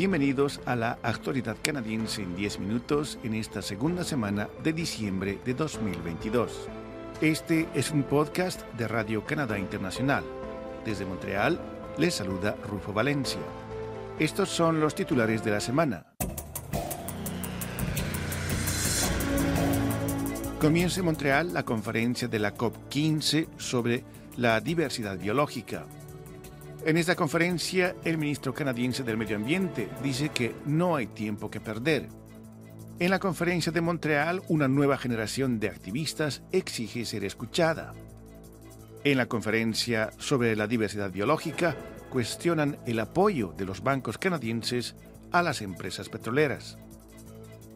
Bienvenidos a la actualidad canadiense en 10 minutos en esta segunda semana de diciembre de 2022. Este es un podcast de Radio Canadá Internacional. Desde Montreal les saluda Rufo Valencia. Estos son los titulares de la semana. Comienza en Montreal la conferencia de la COP15 sobre la diversidad biológica. En esta conferencia, el ministro canadiense del Medio Ambiente dice que no hay tiempo que perder. En la conferencia de Montreal, una nueva generación de activistas exige ser escuchada. En la conferencia sobre la diversidad biológica, cuestionan el apoyo de los bancos canadienses a las empresas petroleras.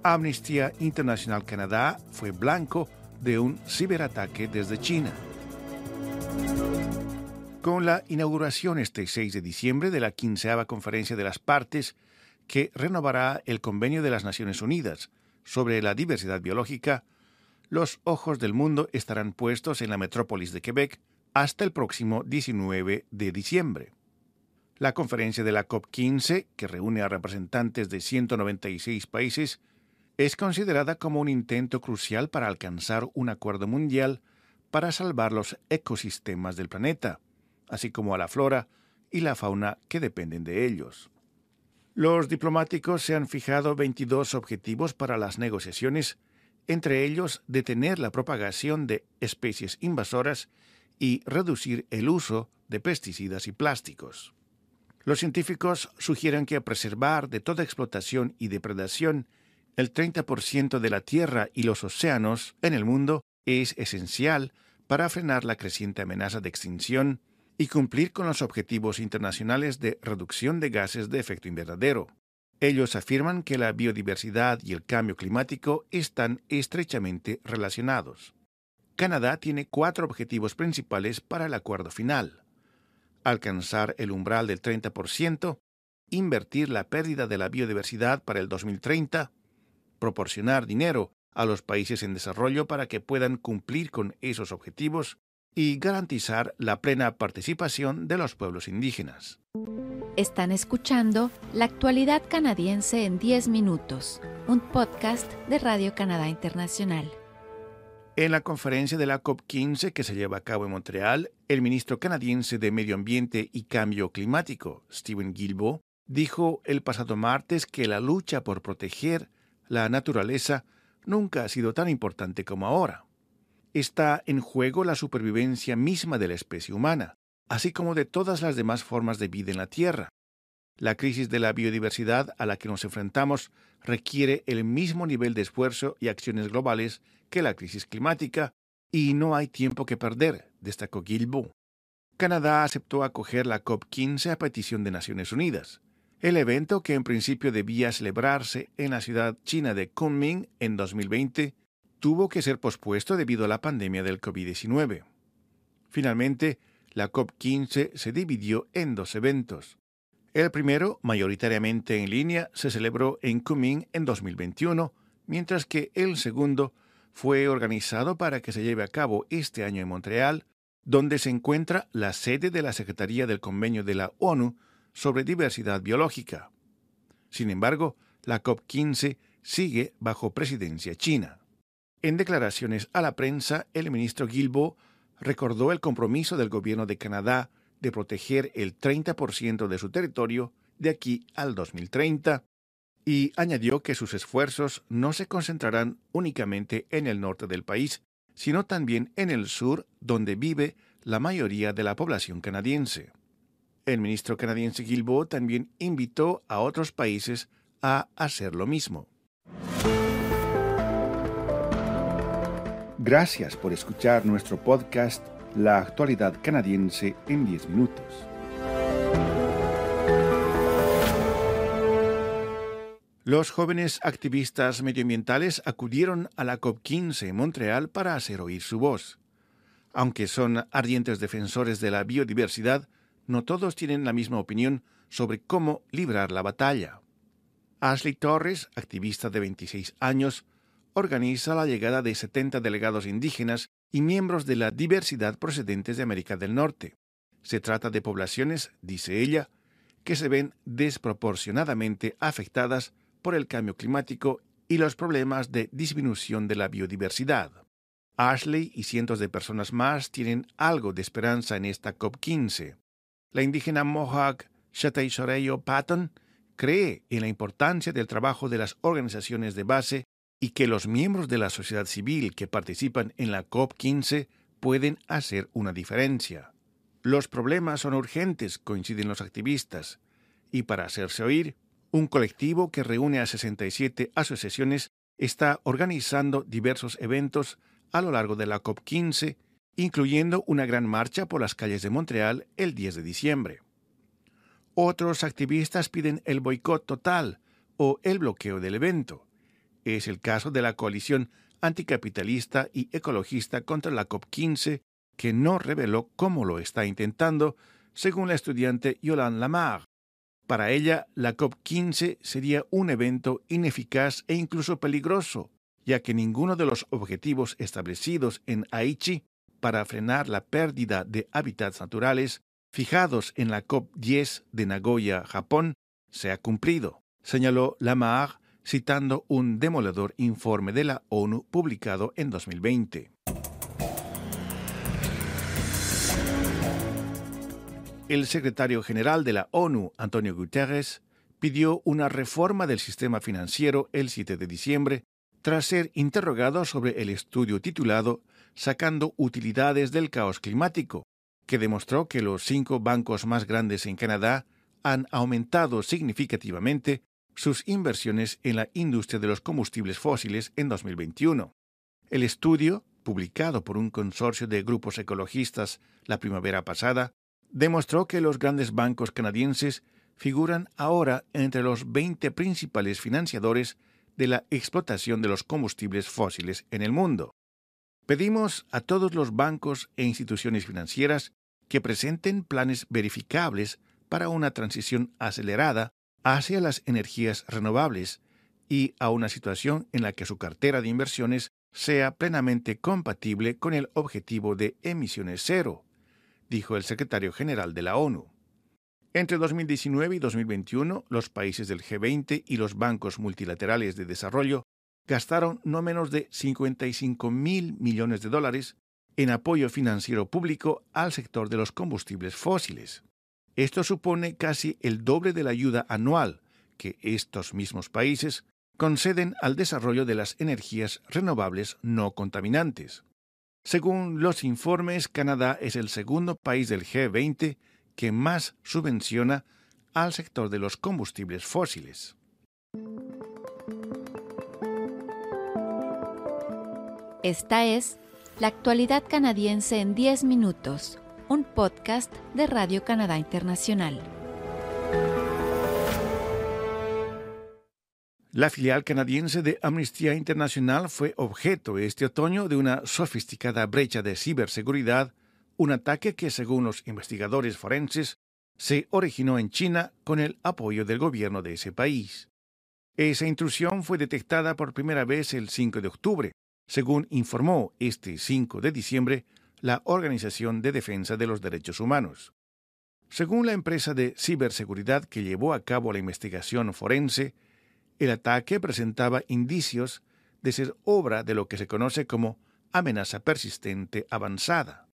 Amnistía Internacional Canadá fue blanco de un ciberataque desde China con la inauguración este 6 de diciembre de la quinceava conferencia de las partes que renovará el convenio de las Naciones Unidas sobre la diversidad biológica, los ojos del mundo estarán puestos en la metrópolis de Quebec hasta el próximo 19 de diciembre. La conferencia de la COP15, que reúne a representantes de 196 países, es considerada como un intento crucial para alcanzar un acuerdo mundial para salvar los ecosistemas del planeta, así como a la flora y la fauna que dependen de ellos. Los diplomáticos se han fijado 22 objetivos para las negociaciones, entre ellos detener la propagación de especies invasoras y reducir el uso de pesticidas y plásticos. Los científicos sugieren que preservar de toda explotación y depredación el 30% de la tierra y los océanos en el mundo es esencial para frenar la creciente amenaza de extinción y cumplir con los objetivos internacionales de reducción de gases de efecto invernadero. Ellos afirman que la biodiversidad y el cambio climático están estrechamente relacionados. Canadá tiene cuatro objetivos principales para el acuerdo final. Alcanzar el umbral del 30%, invertir la pérdida de la biodiversidad para el 2030, proporcionar dinero a los países en desarrollo para que puedan cumplir con esos objetivos y garantizar la plena participación de los pueblos indígenas. Están escuchando La actualidad canadiense en 10 minutos, un podcast de Radio Canadá Internacional. En la conferencia de la COP15 que se lleva a cabo en Montreal, el ministro canadiense de Medio Ambiente y Cambio Climático, Stephen Guilbeault, dijo el pasado martes que la lucha por proteger la naturaleza nunca ha sido tan importante como ahora está en juego la supervivencia misma de la especie humana, así como de todas las demás formas de vida en la Tierra. La crisis de la biodiversidad a la que nos enfrentamos requiere el mismo nivel de esfuerzo y acciones globales que la crisis climática, y no hay tiempo que perder, destacó Guilbeault. Canadá aceptó acoger la COP15 a petición de Naciones Unidas. El evento, que en principio debía celebrarse en la ciudad china de Kunming en 2020, tuvo que ser pospuesto debido a la pandemia del COVID-19. Finalmente, la COP15 se dividió en dos eventos. El primero, mayoritariamente en línea, se celebró en Kunming en 2021, mientras que el segundo fue organizado para que se lleve a cabo este año en Montreal, donde se encuentra la sede de la Secretaría del Convenio de la ONU sobre Diversidad Biológica. Sin embargo, la COP15 sigue bajo presidencia china. En declaraciones a la prensa, el ministro Guilbeault recordó el compromiso del gobierno de Canadá de proteger el 30% de su territorio de aquí al 2030 y añadió que sus esfuerzos no se concentrarán únicamente en el norte del país, sino también en el sur, donde vive la mayoría de la población canadiense. El ministro canadiense Guilbeault también invitó a otros países a hacer lo mismo. Gracias por escuchar nuestro podcast La actualidad canadiense en 10 minutos. Los jóvenes activistas medioambientales acudieron a la COP15 en Montreal para hacer oír su voz. Aunque son ardientes defensores de la biodiversidad, no todos tienen la misma opinión sobre cómo librar la batalla. Ashley Torres, activista de 26 años, organiza la llegada de 70 delegados indígenas y miembros de la diversidad procedentes de América del Norte. Se trata de poblaciones, dice ella, que se ven desproporcionadamente afectadas por el cambio climático y los problemas de disminución de la biodiversidad. Ashley y cientos de personas más tienen algo de esperanza en esta COP15. La indígena Mohawk Soreo Patton cree en la importancia del trabajo de las organizaciones de base y que los miembros de la sociedad civil que participan en la COP15 pueden hacer una diferencia. Los problemas son urgentes, coinciden los activistas, y para hacerse oír, un colectivo que reúne a 67 asociaciones está organizando diversos eventos a lo largo de la COP15, incluyendo una gran marcha por las calles de Montreal el 10 de diciembre. Otros activistas piden el boicot total o el bloqueo del evento. Es el caso de la coalición anticapitalista y ecologista contra la COP15, que no reveló cómo lo está intentando, según la estudiante Yolande Lamar. Para ella, la COP15 sería un evento ineficaz e incluso peligroso, ya que ninguno de los objetivos establecidos en Aichi para frenar la pérdida de hábitats naturales fijados en la COP10 de Nagoya, Japón, se ha cumplido, señaló Lamar citando un demoledor informe de la ONU publicado en 2020. El secretario general de la ONU, Antonio Guterres, pidió una reforma del sistema financiero el 7 de diciembre tras ser interrogado sobre el estudio titulado Sacando utilidades del caos climático, que demostró que los cinco bancos más grandes en Canadá han aumentado significativamente sus inversiones en la industria de los combustibles fósiles en 2021. El estudio, publicado por un consorcio de grupos ecologistas la primavera pasada, demostró que los grandes bancos canadienses figuran ahora entre los 20 principales financiadores de la explotación de los combustibles fósiles en el mundo. Pedimos a todos los bancos e instituciones financieras que presenten planes verificables para una transición acelerada hacia las energías renovables y a una situación en la que su cartera de inversiones sea plenamente compatible con el objetivo de emisiones cero, dijo el secretario general de la ONU. Entre 2019 y 2021, los países del G20 y los bancos multilaterales de desarrollo gastaron no menos de 55 mil millones de dólares en apoyo financiero público al sector de los combustibles fósiles. Esto supone casi el doble de la ayuda anual que estos mismos países conceden al desarrollo de las energías renovables no contaminantes. Según los informes, Canadá es el segundo país del G20 que más subvenciona al sector de los combustibles fósiles. Esta es La actualidad canadiense en 10 minutos, un podcast de Radio Canadá Internacional. La filial canadiense de Amnistía Internacional fue objeto este otoño de una sofisticada brecha de ciberseguridad un ataque que, según los investigadores forenses, se originó en China con el apoyo del gobierno de ese país. Esa intrusión fue detectada por primera vez el 5 de octubre, según informó este 5 de diciembre la Organización de Defensa de los Derechos Humanos. Según la empresa de ciberseguridad que llevó a cabo la investigación forense, el ataque presentaba indicios de ser obra de lo que se conoce como amenaza persistente avanzada.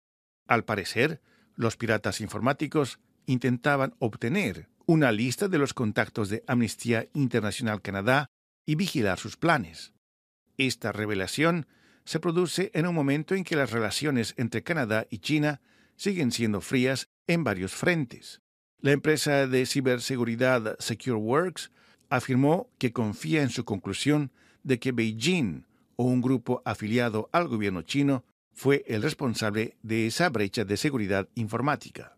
Al parecer, los piratas informáticos intentaban obtener una lista de los contactos de Amnistía Internacional Canadá y vigilar sus planes. Esta revelación se produce en un momento en que las relaciones entre Canadá y China siguen siendo frías en varios frentes. La empresa de ciberseguridad SecureWorks afirmó que confía en su conclusión de que Beijing o un grupo afiliado al gobierno chino fue el responsable de esa brecha de seguridad informática.